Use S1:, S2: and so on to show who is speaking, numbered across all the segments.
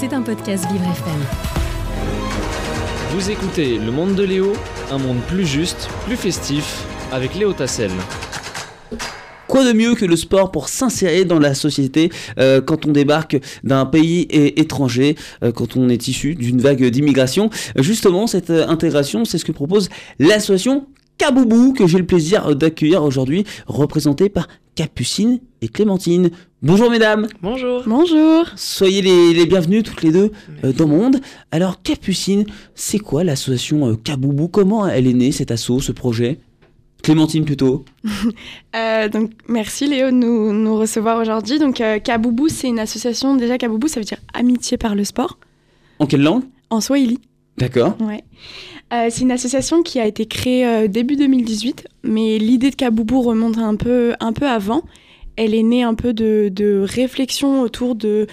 S1: C'est un podcast Vivre FM.
S2: Vous écoutez Le Monde de Léo, un monde plus juste, plus festif, avec Léo Tassel.
S3: Quoi de mieux que le sport pour s'insérer dans la société euh, quand on débarque d'un pays étranger, euh, quand on est issu d'une vague d'immigration? Justement, cette euh, intégration, c'est ce que propose l'association Kaboubou, que j'ai le plaisir d'accueillir aujourd'hui, représentée par Capucine et Clémentine. Bonjour mesdames
S4: Bonjour.
S5: Bonjour.
S3: Soyez les, les bienvenus toutes les deux euh, dans Monde. Alors Capucine, c'est quoi l'association euh, Kaboubou? Comment elle est née cet assaut, ce projet? Clémentine plutôt
S5: Euh, donc merci Léo de nous, nous recevoir aujourd'hui. Donc euh, Kaboubou, c'est une association. Déjà Kaboubou, ça veut dire amitié par le sport
S3: En quelle langue?
S5: En Swahili.
S3: D'accord.
S5: Ouais. Euh, c'est une association qui a été créée euh, début 2018, mais l'idée de Kaboubou remonte un peu, un peu avant. Elle est née un peu de, réflexion autour de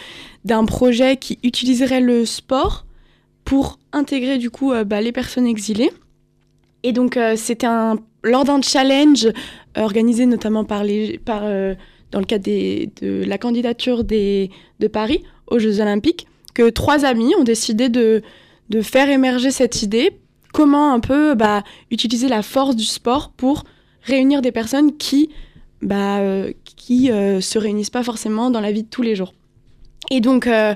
S5: d'un projet qui utiliserait le sport pour intégrer du coup euh, bah, les personnes exilées. Et donc c'était un lors d'un challenge organisé notamment par les par dans le cadre de la candidature de Paris aux Jeux Olympiques que trois amis ont décidé de de faire émerger cette idée, comment un peu bah, utiliser la force du sport pour réunir des personnes qui bah, euh, qui euh, se réunissent pas forcément dans la vie de tous les jours. Et donc euh,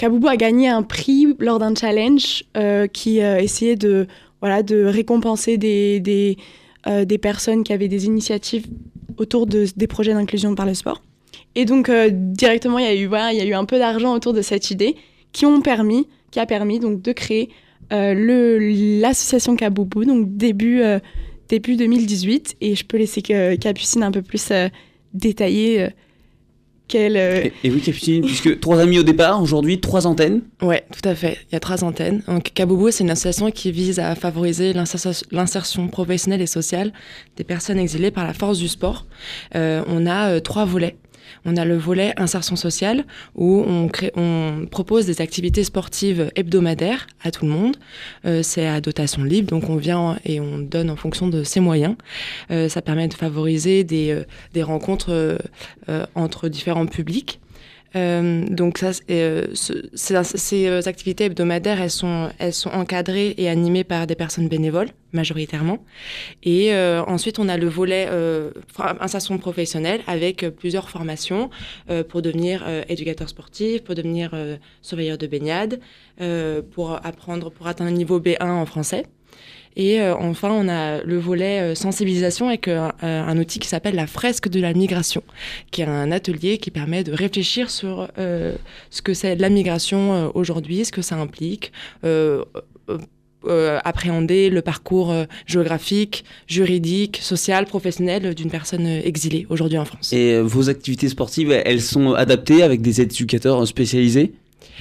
S5: a gagné un prix lors d'un challenge euh, qui essayait de voilà de récompenser des des, personnes qui avaient des initiatives autour de, des projets d'inclusion par le sport. Et donc directement il y a eu y a eu un peu d'argent autour de cette idée qui ont permis qui a permis donc de créer l'association Kaboubou donc début euh, début 2018 et je peux laisser que Capucine un peu plus euh, détailler euh, quelle euh,
S3: Et, et oui, Capucine, puisque trois amis au départ, aujourd'hui trois antennes.
S4: Ouais, tout à fait. Il y a trois antennes. Donc, Kaboubou, c'est une association qui vise à favoriser l'insertion l'insertion professionnelle et sociale des personnes exilées par la force du sport. Euh, on a euh, trois volets. On a le volet insertion sociale où on, crée, on propose des activités sportives hebdomadaires à tout le monde. Euh, c'est à dotation libre, donc on vient et on donne en fonction de ses moyens. Euh, ça permet de favoriser des, euh, des rencontres euh, euh, entre différents publics. Euh, donc ça, euh, ce- ces, euh, activités hebdomadaires, elles sont, elles sont encadrées et animées par des personnes bénévoles majoritairement. Et euh, ensuite, on a le volet euh, insertion professionnelle avec euh, plusieurs formations euh, pour devenir euh, éducateur sportif, pour devenir euh, surveilleur de baignade, euh, pour apprendre, pour atteindre un niveau B1 en français. Et euh, enfin, on a le volet euh, sensibilisation avec euh, un, outil qui s'appelle la fresque de la migration, qui est un atelier qui permet de réfléchir sur ce que c'est la migration aujourd'hui, ce que ça implique, euh, appréhender le parcours géographique, juridique, social, professionnel d'une personne exilée aujourd'hui en France.
S3: Et vos activités sportives, elles sont adaptées avec des éducateurs spécialisés,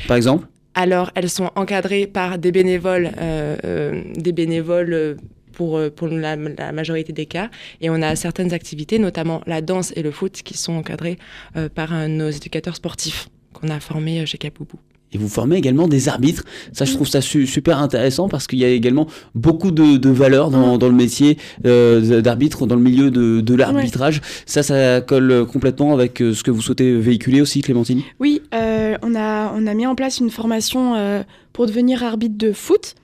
S3: par exemple?
S4: Alors, elles sont encadrées par des bénévoles, euh, euh, des bénévoles euh, pour, pour la, la majorité des cas. Et on a certaines activités, notamment la danse et le foot, qui sont encadrées euh, par nos éducateurs sportifs qu'on a formés chez Kapoubou.
S3: Et vous formez également des arbitres. Ça, je trouve ça su- super intéressant parce qu'il y a également beaucoup de, de valeurs dans, dans le métier euh, d'arbitre, dans le milieu de, de l'arbitrage. Ça, ça colle complètement avec euh, ce que vous souhaitez véhiculer aussi, Clémentine?
S5: Oui, euh, on, a, on a mis en place une formation euh, pour devenir arbitre de foot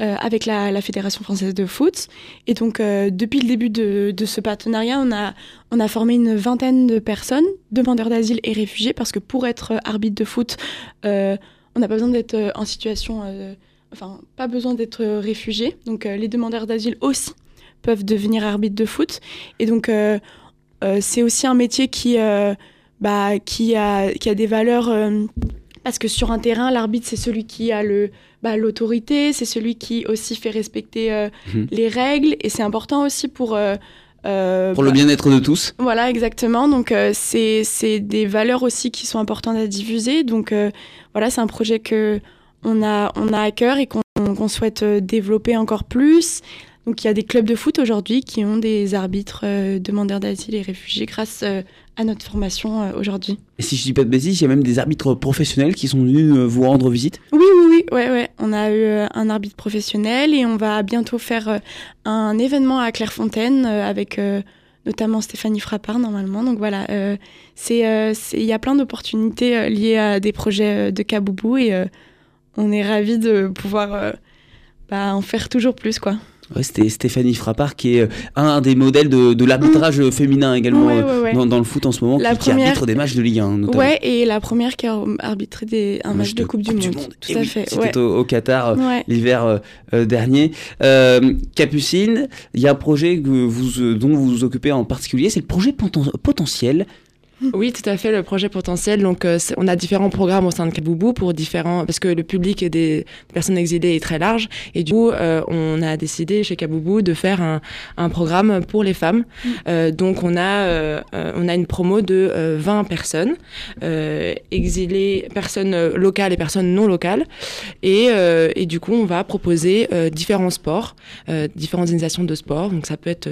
S5: euh, avec la, Fédération française de foot. Et donc, euh, depuis le début de, ce partenariat, on a, on a formé une vingtaine de personnes, demandeurs d'asile et réfugiés, parce que pour être arbitre de foot, euh, on n'a pas besoin d'être en situation... enfin, pas besoin d'être réfugié. Donc, les demandeurs d'asile aussi peuvent devenir arbitre de foot. Et donc, c'est aussi un métier qui... bah, qui, a, qui a des valeurs. Parce que sur un terrain, l'arbitre, c'est celui qui a le, bah, l'autorité, c'est celui qui aussi fait respecter euh,
S3: Mhm.
S5: les règles. Et c'est important aussi pour. euh, euh,
S3: Pour le
S5: bah,
S3: bien-être de tous.
S5: voilà, exactement. Donc, c'est, c'est des valeurs aussi qui sont importantes à diffuser. Donc, voilà, c'est un projet que on a, on a à cœur et qu'on, qu'on souhaite développer encore plus. Donc, il y a des clubs de foot aujourd'hui qui ont des arbitres euh, demandeurs d'asile et réfugiés grâce euh, à notre formation euh, aujourd'hui.
S3: Et si je dis pas de bêtises, il y a même des arbitres professionnels qui sont venus euh, vous rendre visite.
S5: Oui, oui, oui, ouais, ouais. On a eu euh, un arbitre professionnel et on va bientôt faire un événement à Clairefontaine avec notamment Stéphanie Frappard normalement. Donc voilà, c'est il y a plein d'opportunités liées à des projets de Kaboubou et on est ravis de pouvoir bah, en faire toujours plus quoi.
S3: C'était Stéphanie Frappard qui est euh, un des modèles de, l'arbitrage mm. féminin également euh, Dans, le foot en ce moment, qui, arbitre des matchs de Ligue 1 notamment.
S5: Ouais, et la première qui a arbitré des, un, match, de, Coupe, du, monde. Tout à fait.
S3: C'était au, Qatar euh, l'hiver dernier. Capucine, il y a un projet que vous, dont vous vous occupez en particulier, c'est le projet potentiel
S4: oui, tout à fait, le projet potentiel. Donc, euh, on a différents programmes au sein de Kaboubou pour différents, parce que le public des personnes exilées est très large. Et du coup, euh, on a décidé chez Kaboubou de faire un, un programme pour les femmes. Mm. Euh, donc, on a, on a une promo de 20 personnes, exilées, personnes locales et personnes non locales. Et, et du coup, on va proposer différents sports, différentes organisations de sport. Donc, ça peut être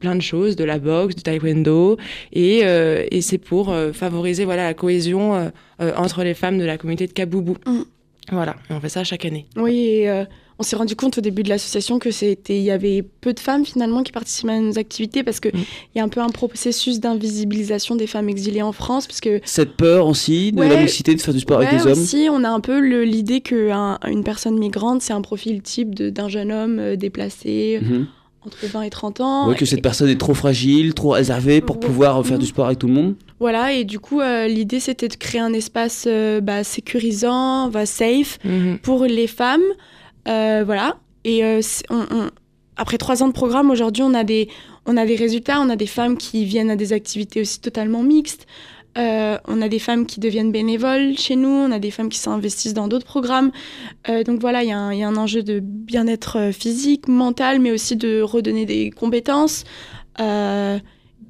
S4: plein de choses, de la boxe, du taekwondo. Et, et c'est pour euh, favoriser voilà, la cohésion euh, euh, entre les femmes de la communauté de Kaboubou. Mm. Voilà, et on fait ça chaque année.
S5: Oui, et on s'est rendu compte au début de l'association que c'était il y avait peu de femmes finalement qui participaient à nos activités parce que mm. il y a un peu un processus d'invisibilisation des femmes exilées en France parce que
S3: cette peur aussi de la mixité de faire du sport avec des hommes.
S5: aussi, on a un peu l'idée que une personne migrante c'est un profil type d'un jeune homme déplacé. Mm-hmm entre 20 et 30 ans.
S3: Oui, que cette personne est trop fragile, trop réservée pour pouvoir faire du sport avec tout le monde.
S5: Voilà, et du coup, euh, l'idée c'était de créer un espace euh, bah, sécurisant, bah, safe mhm. pour les femmes. Euh, voilà. Et après trois ans de programme, aujourd'hui, on, a des, on a des résultats. On a des femmes qui viennent à des activités aussi totalement mixtes. Euh, on a des femmes qui deviennent bénévoles chez nous, on a des femmes qui s'investissent dans d'autres programmes. Euh, donc voilà, il y, a un enjeu de bien-être euh, physique, mental, mais aussi de redonner des compétences.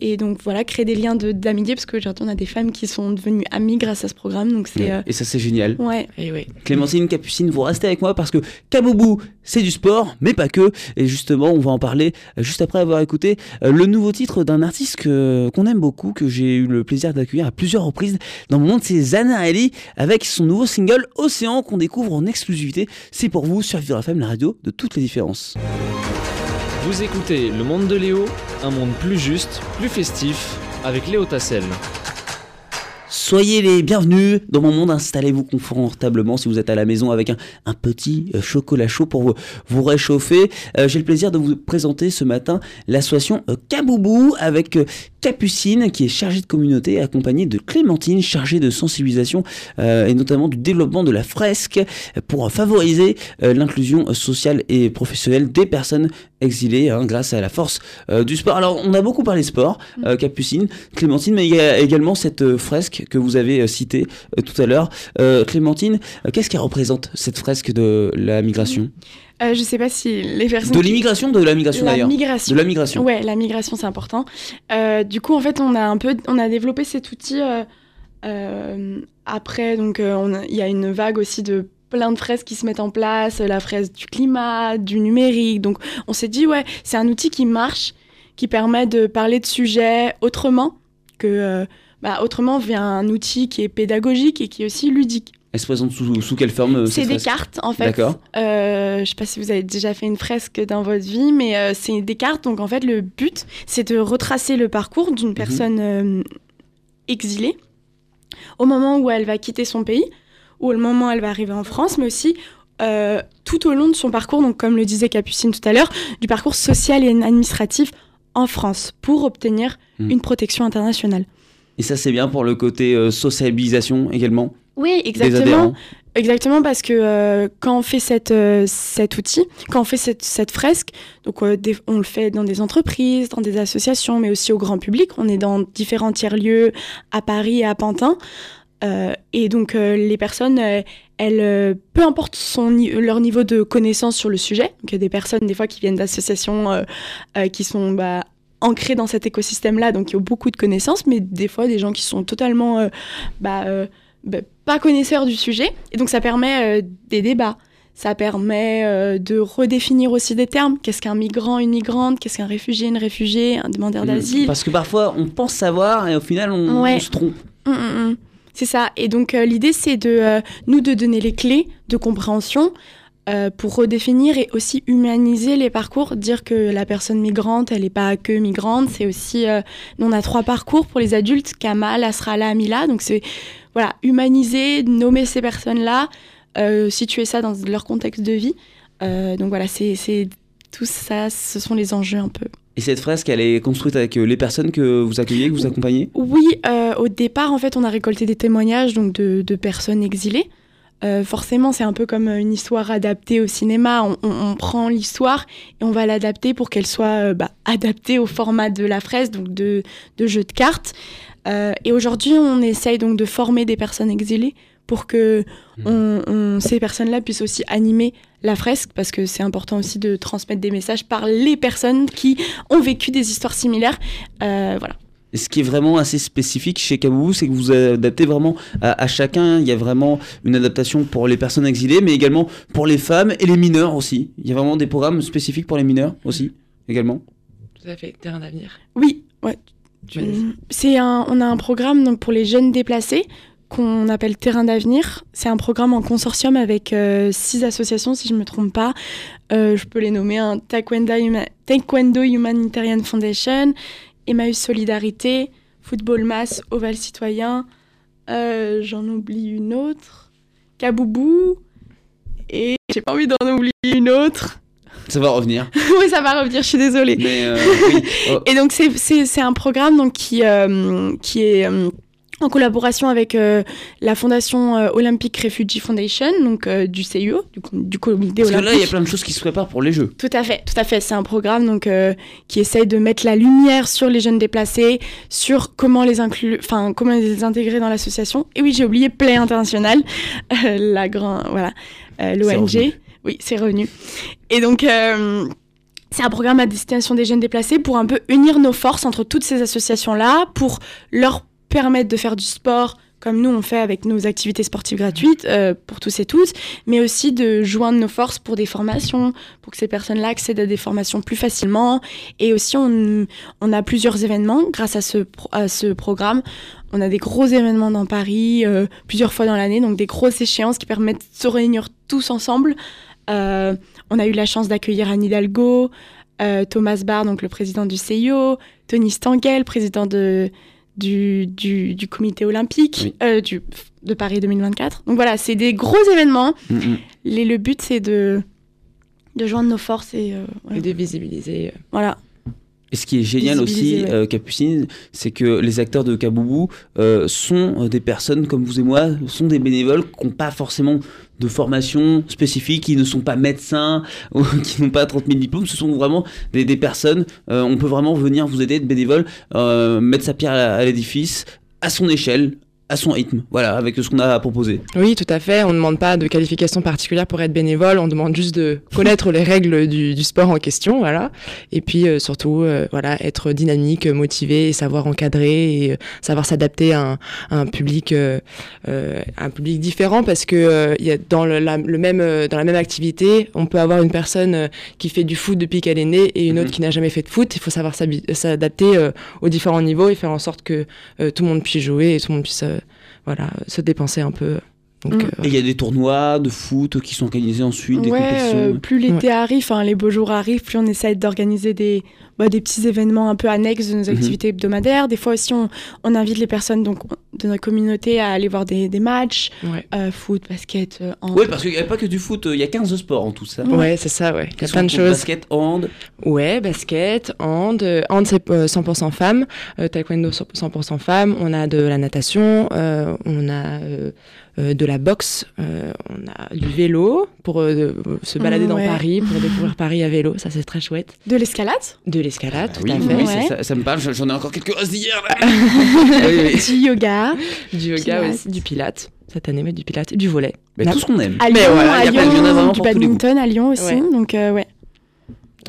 S5: Et donc voilà, créer des liens d'amitié, parce qu'aujourd'hui on a des femmes qui sont devenues amies grâce à ce programme. Donc c'est,
S3: euh, Et ça c'est génial.
S5: Ouais.
S4: Et oui.
S3: Clémentine, Capucine, vous restez avec moi parce que Kaboubou, c'est du sport, mais pas que. Et justement, on va en parler euh, juste après avoir écouté euh, le nouveau titre d'un artiste que, qu'on aime beaucoup, que j'ai eu le plaisir d'accueillir à plusieurs reprises dans le monde, c'est Zana Ali, avec son nouveau single Océan qu'on découvre en exclusivité. C'est pour vous sur Vivre FM, la radio de toutes les différences.
S2: Vous écoutez Le Monde de Léo, un monde plus juste, plus festif, avec Léo Tassel.
S3: Soyez les bienvenus dans mon monde, installez-vous confortablement si vous êtes à la maison avec un, petit euh, chocolat chaud pour vous, réchauffer. Euh, j'ai le plaisir de vous présenter ce matin l'association euh, Kaboubou avec Capucine qui est chargée de communauté accompagnée de Clémentine chargée de sensibilisation et notamment du développement de la fresque pour favoriser l'inclusion sociale et professionnelle des personnes exilées hein, grâce à la force du sport. Alors on a beaucoup parlé sport, Capucine, Clémentine, mais il y a également cette fresque que vous avez euh, cité euh, tout à l'heure. Euh, Clémentine, qu'est-ce qu'elle représente cette fresque de la migration?
S5: Je ne sais pas si les personnes.
S3: De l'immigration, de la migration d'ailleurs. De la migration.
S5: Ouais, la migration c'est important. du coup, en fait, on a un peu, on a développé cet outil. après, donc, il y a une vague aussi de plein de fresques qui se mettent en place, la fraise du climat, du numérique. Donc, on s'est dit ouais, c'est un outil qui marche, qui permet de parler de sujets autrement que bah, autrement vient un outil qui est pédagogique et qui est aussi ludique.
S3: Elle se présente sous, sous quelle forme euh,
S5: C'est des cartes en fait. D'accord. Euh, je ne sais pas si vous avez déjà fait une fresque dans votre vie, mais euh, c'est des cartes. Donc en fait, le but, c'est de retracer le parcours d'une mhm. personne exilée au moment où elle va quitter son pays, ou au moment où elle va arriver en France, mais aussi tout au long de son parcours, donc comme le disait Capucine tout à l'heure, du parcours social et administratif en France pour obtenir mhm. une protection internationale.
S3: Et ça, c'est bien pour le côté sociabilisation également
S5: Oui, exactement. Exactement, parce que euh, quand on fait cette, euh, cet outil, quand on fait cette, cette fresque, donc on le fait dans des entreprises, dans des associations, mais aussi au grand public. On est dans différents tiers-lieux à Paris et à Pantin. et donc les personnes, elles, peu importe son, leur niveau de connaissance sur le sujet, donc il y a des personnes des fois qui viennent d'associations qui sont bah, ancrés dans cet écosystème-là, donc y a beaucoup de connaissances, mais des fois des gens qui sont totalement euh, bah, euh, bah, pas connaisseurs du sujet. Et donc ça permet euh, des débats. Ça permet de redéfinir aussi des termes. Qu'est-ce qu'un migrant, une migrante? Qu'est-ce qu'un réfugié, une réfugiée Un demandeur mmh. d'asile?
S3: Parce que parfois, on pense savoir et au final, on, se trompe. Mmh,
S5: mmh, c'est ça. Et donc, l'idée, c'est de nous de donner les clés de compréhension euh, pour redéfinir et aussi humaniser les parcours, dire que la personne migrante, elle n'est pas que migrante, c'est aussi, euh, on a trois parcours pour les adultes, Kamal, Asrala, Amila, donc c'est voilà, humaniser, nommer ces personnes-là, euh, situer ça dans leur contexte de vie. Euh, donc voilà, c'est tout ça, ce sont les enjeux un peu.
S3: Et cette fresque, elle est construite avec euh, les personnes que vous accueillez, que vous accompagnez?
S5: Oui, euh, au départ, en fait, on a récolté des témoignages donc de, de personnes exilées. Euh, forcément, c'est un peu comme une histoire adaptée au cinéma. On, on- on prend l'histoire et on va l'adapter pour qu'elle soit euh, bah, adaptée au format de la fresque, donc de, de jeu de cartes. Euh, et aujourd'hui, on essaye donc de former des personnes exilées pour que on- on- ces personnes-là puissent aussi animer la fresque, parce que c'est important aussi de transmettre des messages par les personnes qui ont vécu des histoires similaires. Euh, voilà.
S3: Et ce qui est vraiment assez spécifique chez Kaboubou, c'est que vous adaptez vraiment à, à chacun. Il y a vraiment une adaptation pour les personnes exilées, mais également pour les femmes et les mineurs aussi. Il y a vraiment des programmes spécifiques pour les mineurs aussi, également.
S4: Tout à fait, terrain d'avenir.
S5: Oui, ouais. Mm, C'est un, on a un programme donc pour les jeunes déplacés qu'on appelle Terrain d'avenir. C'est un programme en consortium avec euh, six associations, si je ne me trompe pas. Euh, je peux les nommer un Taekwondo, Huma- Taekwondo Humanitarian Foundation, Emmaüs Solidarité, Football Mass, Oval Citoyen. euh, J'en oublie une autre. Kaboubou. Et j'ai pas envie d'en oublier une autre.
S3: Ça va revenir.
S5: oui, ça va revenir, je suis désolée.
S3: Mais euh, oui. Oh,
S5: Et donc c'est- un programme donc, qui, euh, qui est euh, en collaboration avec la Fondation Olympic Refugee Foundation, donc du CIO, du, du comité
S3: parce que
S5: olympique.
S3: là, il y a plein de choses qui se préparent pour les Jeux.
S5: Tout à fait, tout à fait. C'est un programme donc qui essaye de mettre la lumière sur les jeunes déplacés, sur comment les inclure, comment les intégrer dans l'association. Et oui, j'ai oublié Play International, la grand, voilà, euh, l'ONG. Oui, c'est revenu. Et donc. euh, c'est un programme à destination des jeunes déplacés pour un peu unir nos forces entre toutes ces associations-là, pour leur permettre de faire du sport comme nous on fait avec nos activités sportives gratuites euh, pour tous et toutes, mais aussi de joindre nos forces pour des formations, pour que ces personnes-là accèdent à des formations plus facilement. Et aussi, on, a plusieurs événements grâce à ce, à ce programme. On a des gros événements dans Paris, euh, plusieurs fois dans l'année, donc des grosses échéances qui permettent de se réunir tous ensemble. Euh, on a eu la chance d'accueillir Anne Hidalgo, euh, Thomas Barr, donc le président du CIO, Tony Stanguel, président de, du, du, du comité olympique
S3: Oui.
S5: euh, du, de Paris 2024. Donc voilà, c'est des gros événements.
S3: Mm, mm.
S5: Les- le but, c'est de, de joindre nos forces et euh, ouais,
S4: Et de visibiliser.
S5: voilà.
S3: Et ce qui est génial aussi,
S5: ouais.
S3: euh, Capucine, c'est que les acteurs de Kaboubou euh, sont euh, des personnes comme vous et moi, sont des bénévoles qui n'ont pas forcément de formation spécifique, qui ne sont pas médecins, ou qui n'ont pas 30 000 diplômes. Ce sont vraiment des, des personnes, euh, on peut vraiment venir vous aider, être bénévole, mettre sa pierre à, à l'édifice, à son échelle, à son rythme, voilà, avec ce qu'on a à proposer.
S4: Oui, tout à fait. On ne demande pas de qualification particulière pour être bénévole. On demande juste de connaître les règles du, du sport en question, voilà. Et puis euh, surtout, euh, voilà, être dynamique, motivé, et savoir encadrer et euh, savoir s'adapter à, un- à un public, un public différent, parce que y a dans le, la, le même, dans la même activité, on peut avoir une personne qui fait du foot depuis qu'elle est née et une
S3: Mhm.
S4: autre qui n'a jamais fait de foot. Il faut savoir s'adapter aux différents niveaux et faire en sorte que tout le monde puisse jouer et tout le monde puisse, voilà, se dépenser un peu. Donc,
S5: Mm.
S4: euh,
S3: Et il y a des tournois de foot qui sont organisés ensuite, des
S5: Ouais,
S3: compétitions.
S5: euh, plus l'été arrive, enfin, les beaux jours arrivent, plus on essaie d'organiser des, bah, des petits événements un peu annexes de nos
S3: Mhm.
S5: activités hebdomadaires. Des fois aussi, on, on invite les personnes donc, de notre communauté à aller voir des, des matchs,
S4: ouais.
S5: euh, foot, basket, euh, hand.
S3: Oui, parce qu'il n'y a pas que du foot, il y a 15 sports en tout ça.
S4: Ouais, c'est ça, ouais. Il y a plein de choses.
S3: Basket, hand,
S4: Ouais, basket, hand. euh, hand, c'est euh, 100% femmes. Euh, taekwondo, 100% femmes. On a de la natation. euh, on a euh, euh, de la boxe. euh, on a du vélo pour euh, se balader dans
S5: Ouais.
S4: Paris, pour découvrir Paris à vélo. Ça, c'est très chouette.
S5: De l'escalade?
S4: De l'escalade,
S3: Ah
S4: tout
S3: oui,
S4: à fait.
S3: oui,
S5: Ouais.
S3: ça, me parle, j'en ai encore quelques os d'hier. là. Oui, oui.
S5: Du yoga.
S4: Du yoga
S5: Pilates.
S4: aussi, du pilate. Cette année, mais du pilate et du volet.
S3: Mais tout ce qu'on aime.
S5: À
S4: Mais
S5: Lyon,
S4: voilà,
S5: à
S3: il y a plein-
S5: Lyon,
S3: y en a
S5: du badminton à Lyon aussi.
S4: Ouais.
S5: Donc, euh, ouais.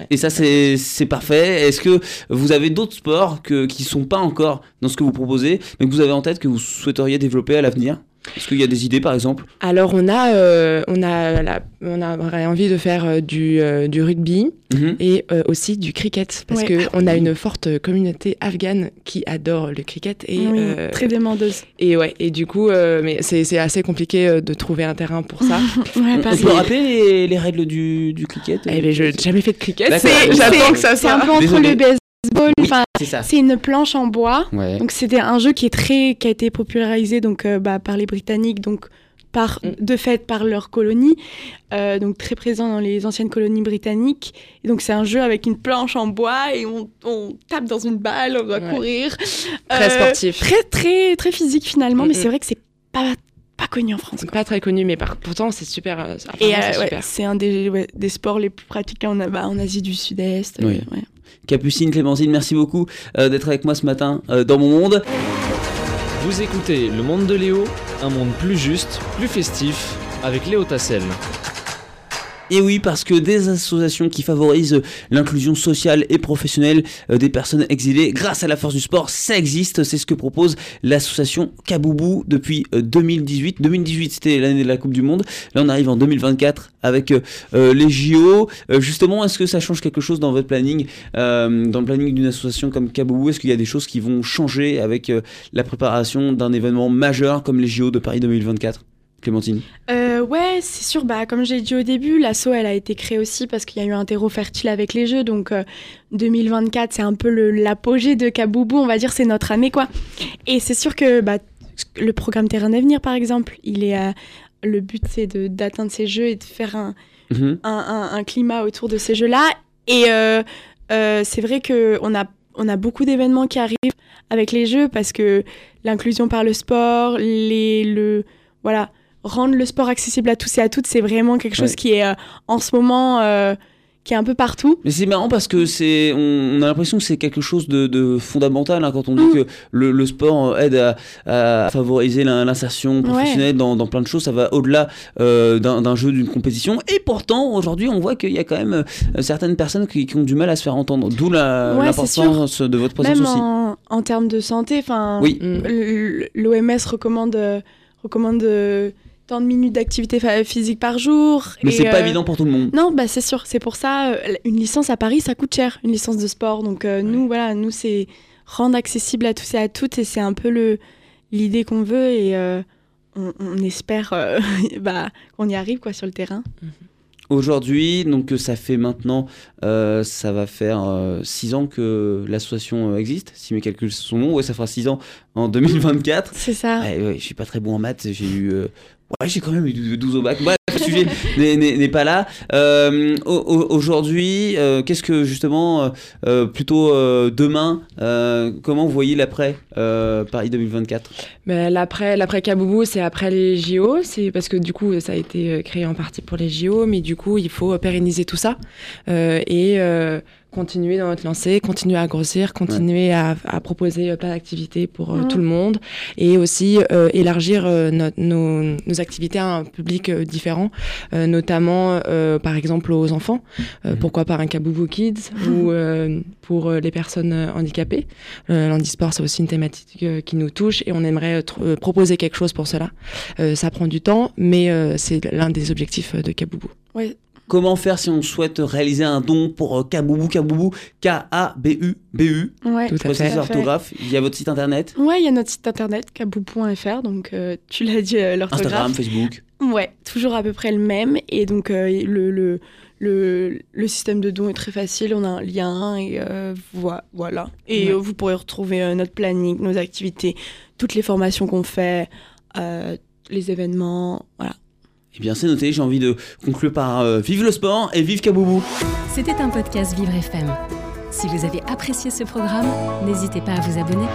S3: Et ça, c'est c'est parfait. Est-ce que vous avez d'autres sports que, qui sont pas encore dans ce que vous proposez, mais que vous avez en tête que vous souhaiteriez développer à l'avenir? Est-ce qu'il y a des idées par exemple?
S4: Alors on a, euh, on a, la- on a vraiment envie de faire euh, du, euh, du rugby
S3: Mhm.
S4: et euh, aussi du cricket parce
S5: Ouais.
S4: que on a une forte communauté afghane qui adore le cricket et
S5: oui,
S4: euh,
S5: très demandeuse.
S4: et ouais et du coup euh, mais c'est c'est assez compliqué de trouver un terrain pour ça.
S5: Ouais,
S3: On, on peut rappeler les, les règles du, du cricket?
S4: Eh ben, je n'ai jamais fait de cricket. J'attends que ça
S5: C'est un
S4: soit.
S5: peu entre
S3: Désolé.
S5: le baseball.
S3: Oui, c'est ça.
S5: c'est une planche en bois.
S3: Ouais.
S5: Donc c'était un jeu qui est très qui a été popularisé donc euh, bah, par les Britanniques donc par
S4: Mm.
S5: de fait par leur colonie euh, donc très présent dans les anciennes colonies britanniques et donc c'est un jeu avec une planche en bois et on, on tape dans une balle on doit
S4: Ouais.
S5: courir
S4: Très
S5: Euh,
S4: sportif.
S5: très très très physique finalement mais c'est vrai que c'est pas pas connu en France
S4: pas très connu, mais par- pourtant c'est super. c'est
S5: ouais, un des, ouais, des sports les plus pratiqués en, bah, en Asie du Sud-Est
S3: Oui. Capucine, Clémentine, merci beaucoup euh, d'être avec moi ce matin euh, dans mon monde.
S2: Vous écoutez Le Monde de Léo, un monde plus juste, plus festif, avec Léo Tassel.
S3: Et oui, parce que des associations qui favorisent l'inclusion sociale et professionnelle euh, des personnes exilées grâce à la force du sport, ça existe. C'est ce que propose l'association Kaboubou depuis euh, 2018. 2018, c'était l'année de la Coupe du Monde. Là, on arrive en 2024 avec euh, les JO. Justement, est-ce que ça change quelque chose dans votre planning, dans le planning d'une association comme Kaboubou? Est-ce qu'il y a des choses qui vont changer avec la préparation d'un événement majeur comme les JO de Paris 2024 Clémentine
S5: Euh, ouais, c'est sûr. Bah, comme j'ai dit au début, l'asso elle a été créée aussi parce qu'il y a eu un terreau fertile avec les Jeux. Donc euh, 2024, c'est un peu l'apogée de Kaboubou. On va dire c'est notre année quoi. Et c'est sûr que bah, le programme Terrain d'avenir, par exemple, il est euh, le but c'est de- d'atteindre ces Jeux et de faire un,
S3: Mhm.
S5: un, un- un climat autour de ces Jeux-là. Et euh, euh, c'est vrai que on a on a beaucoup d'événements qui arrivent avec les Jeux parce que l'inclusion par le sport, les le voilà rendre le sport accessible à tous et à toutes, c'est vraiment quelque chose
S3: Ouais.
S5: qui est euh, en ce moment euh, qui est un peu partout.
S3: Mais c'est marrant parce que c'est, on, on a l'impression que c'est quelque chose de, de fondamental hein, quand on dit
S5: Mm.
S3: que le, le sport euh, aide à, à favoriser l'in- l'insertion professionnelle dans, dans plein de choses. Ça va au-delà euh, d'un jeu, d'une compétition. Et pourtant, aujourd'hui, on voit qu'il y a quand même certaines personnes qui, qui ont du mal à se faire entendre. D'où la-
S5: Ouais,
S3: l'importance de votre présence
S5: Même
S3: aussi.
S5: en, en termes de santé, enfin,
S3: Oui.
S5: L'OMS recommande recommande tant de minutes d'activité physique par jour.
S3: Mais c'est pas
S5: euh,
S3: évident pour tout le monde.
S5: Non, bah c'est sûr. C'est pour ça, euh, une licence à Paris, ça coûte cher, une licence de sport. Donc euh, nous, voilà, nous c'est rendre accessible à tous et à toutes, et c'est un peu le l'idée qu'on veut, et euh, on, on espère bah, qu'on y arrive quoi sur le terrain.
S3: Aujourd'hui, donc ça fait maintenant, euh, ça va faire 6 ans que l'association existe, si mes calculs sont bons. Ouais, ça fera 6 ans en 2024.
S5: C'est ça.
S3: Ouais, ouais, je suis pas très bon en maths, j'ai eu. euh, Ouais, j'ai quand même eu 12 au bac. Bref, le sujet n'est- pas là. Euh, au- au- Aujourd'hui, euh, qu'est-ce que justement, euh, euh, plutôt euh, demain, comment vous voyez l'après Paris 2024
S4: Mais l'après, Kaboubou, c'est après les JO. C'est parce que du coup, ça a été créé en partie pour les JO, mais du coup, il faut pérenniser tout ça et continuer dans notre lancée, continuer à grossir, continuer à, à proposer euh, plein d'activités pour euh, tout le monde et aussi euh, élargir euh, nos, nos activités à un public euh, différent, euh, notamment euh, par exemple aux enfants. Euh,
S3: Mhm.
S4: Pourquoi pas un Kaboubou Kids ou euh, pour euh, les personnes handicapées. Euh, L'handisport, c'est aussi une thématique euh, qui nous touche et on aimerait proposer quelque chose pour cela. Euh, ça prend du temps, mais euh, c'est l'un des objectifs euh, de Kaboubou.
S3: Comment faire si on souhaite réaliser un don pour euh, Kaboubou Kaboubou K-A-B-U-B-U
S5: Ouais.
S4: Tout à fait.
S3: l'orthographe. Il y a votre site internet,
S5: Ouais, il y a notre site internet kaboub.fr, donc euh, tu l'as dit, euh, l'orthographe.
S3: Instagram, Facebook.
S5: Ouais, toujours à peu près le même. Et donc, euh, le, le, le, le système de don est très facile. On a un lien et euh, voi- voilà. Et
S4: Ouais.
S5: vous pourrez retrouver euh, notre planning, nos activités, toutes les formations qu'on fait, euh, les événements. Voilà.
S3: Eh bien, c'est noté. J'ai envie de conclure par euh, vive le sport et vive Kaboubou.
S1: C'était un podcast Vivre FM. Si vous avez apprécié ce programme, n'hésitez pas à vous abonner.